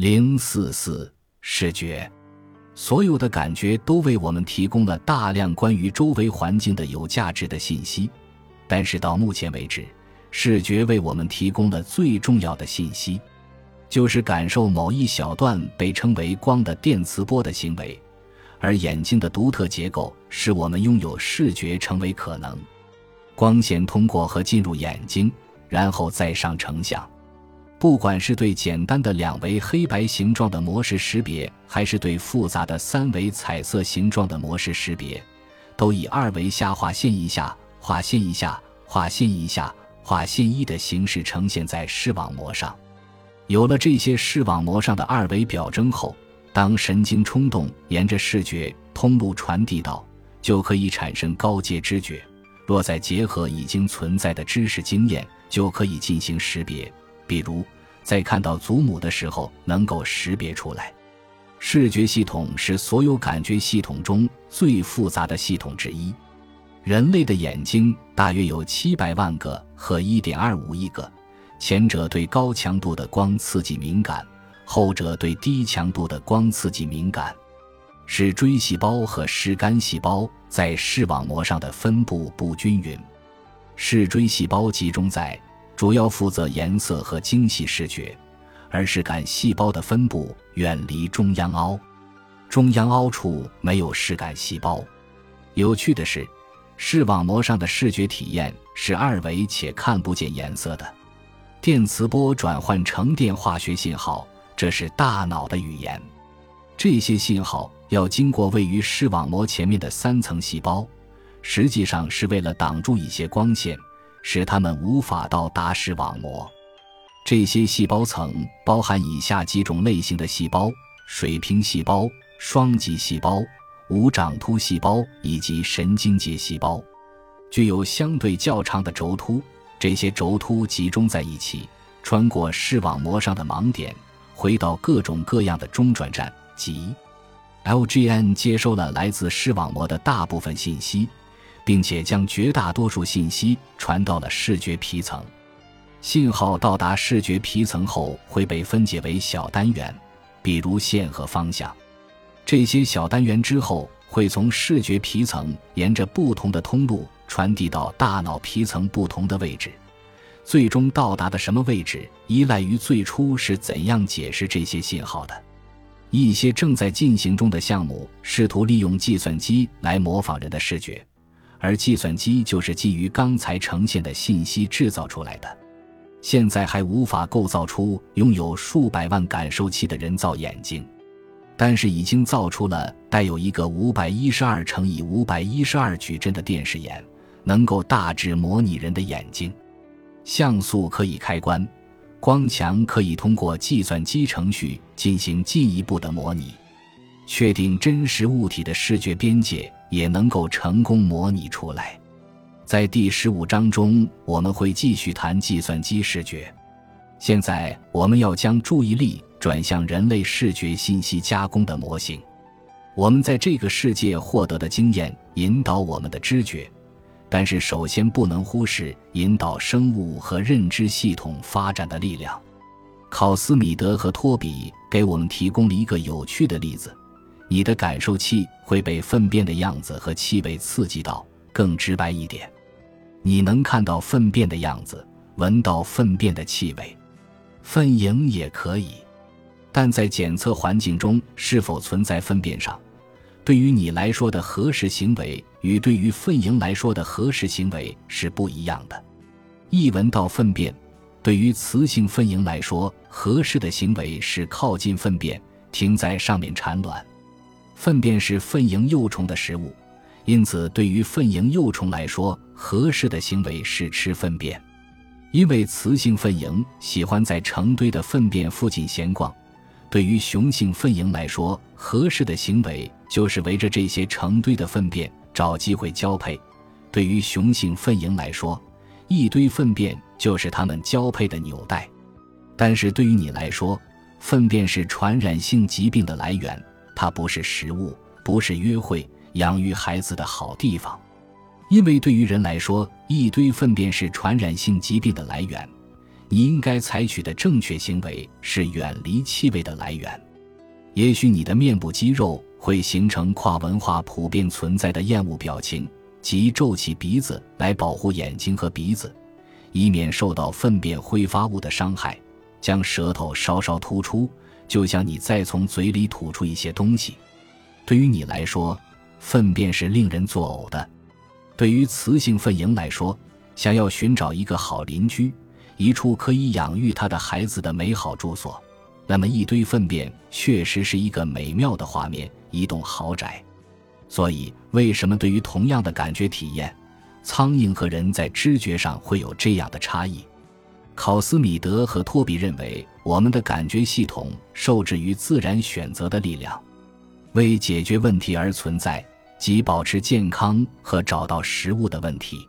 零四四视觉，所有的感觉都为我们提供了大量关于周围环境的有价值的信息，但是到目前为止，视觉为我们提供了最重要的信息，就是感受某一小段被称为光的电磁波的行为，而眼睛的独特结构使我们拥有视觉成为可能。光线通过和进入眼睛，然后再上成像。不管是对简单的两维黑白形状的模式识别，还是对复杂的三维彩色形状的模式识别，都以二维下划线一下、划线一下、划线一下、划线一的形式呈现在视网膜上。有了这些视网膜上的二维表征后，当神经冲动沿着视觉通路传递到，就可以产生高阶知觉。若再结合已经存在的知识经验，就可以进行识别。比如，在看到祖母的时候，能够识别出来。视觉系统是所有感觉系统中最复杂的系统之一。人类的眼睛大约有七百万个和一点二五亿个，前者对高强度的光刺激敏感，后者对低强度的光刺激敏感。视锥细胞和视杆细胞在视网膜上的分布不均匀，视锥细胞集中在。主要负责颜色和精细视觉，而视感细胞的分布远离中央凹，中央凹处没有视感细胞。有趣的是，视网膜上的视觉体验是二维且看不见颜色的。电磁波转换成电化学信号，这是大脑的语言。这些信号要经过位于视网膜前面的三层细胞，实际上是为了挡住一些光线。使它们无法到达视网膜。这些细胞层包含以下几种类型的细胞：水平细胞、双极细胞、无长突细胞以及神经节细胞。具有相对较长的轴突，这些轴突集中在一起，穿过视网膜上的盲点，回到各种各样的中转站，即 LGN 接收了来自视网膜的大部分信息。并且将绝大多数信息传到了视觉皮层，信号到达视觉皮层后会被分解为小单元，比如线和方向。这些小单元之后会从视觉皮层沿着不同的通路传递到大脑皮层不同的位置，最终到达的什么位置依赖于最初是怎样解释这些信号的。一些正在进行中的项目试图利用计算机来模仿人的视觉。而计算机就是基于刚才呈现的信息制造出来的。现在还无法构造出拥有数百万感受器的人造眼睛，但是已经造出了带有一个五百一十二乘以五百一十二矩阵的电视眼，能够大致模拟人的眼睛。像素可以开关，光强可以通过计算机程序进行进一步的模拟。确定真实物体的视觉边界也能够成功模拟出来。在第十五章中，我们会继续谈计算机视觉。现在，我们要将注意力转向人类视觉信息加工的模型。我们在这个世界获得的经验引导我们的知觉，但是首先不能忽视引导生物和认知系统发展的力量。考斯米德和托比给我们提供了一个有趣的例子。你的感受器会被粪便的样子和气味刺激到，更直白一点，你能看到粪便的样子，闻到粪便的气味，粪蝇也可以。但在检测环境中是否存在粪便上，对于你来说的核实行为与对于粪蝇来说的核实行为是不一样的。一闻到粪便，对于雌性粪蝇来说，合适的行为是靠近粪便，停在上面产卵。粪便是粪蝇幼虫的食物，因此对于粪蝇幼虫来说，合适的行为是吃粪便。因为雌性粪蝇喜欢在成堆的粪便附近闲逛，对于雄性粪蝇来说，合适的行为就是围着这些成堆的粪便找机会交配。对于雄性粪蝇来说，一堆粪便就是它们交配的纽带。但是对于你来说，粪便是传染性疾病的来源。它不是食物，不是约会、养育孩子的好地方，因为对于人来说，一堆粪便是传染性疾病的来源，你应该采取的正确行为是远离气味的来源。也许你的面部肌肉会形成跨文化普遍存在的厌恶表情，即皱起鼻子来保护眼睛和鼻子，以免受到粪便挥发物的伤害。将舌头稍稍突出，就像你再从嘴里吐出一些东西。对于你来说，粪便是令人作呕的。对于雌性粪蝇来说，想要寻找一个好邻居。一处可以养育它的孩子的美好住所，那么一堆粪便确实是一个美妙的画面，一栋豪宅。所以，为什么对于同样的感觉体验，苍蝇和人在知觉上会有这样的差异？考斯米德和托比认为，我们的感觉系统受制于自然选择的力量，为解决问题而存在，即保持健康和找到食物的问题。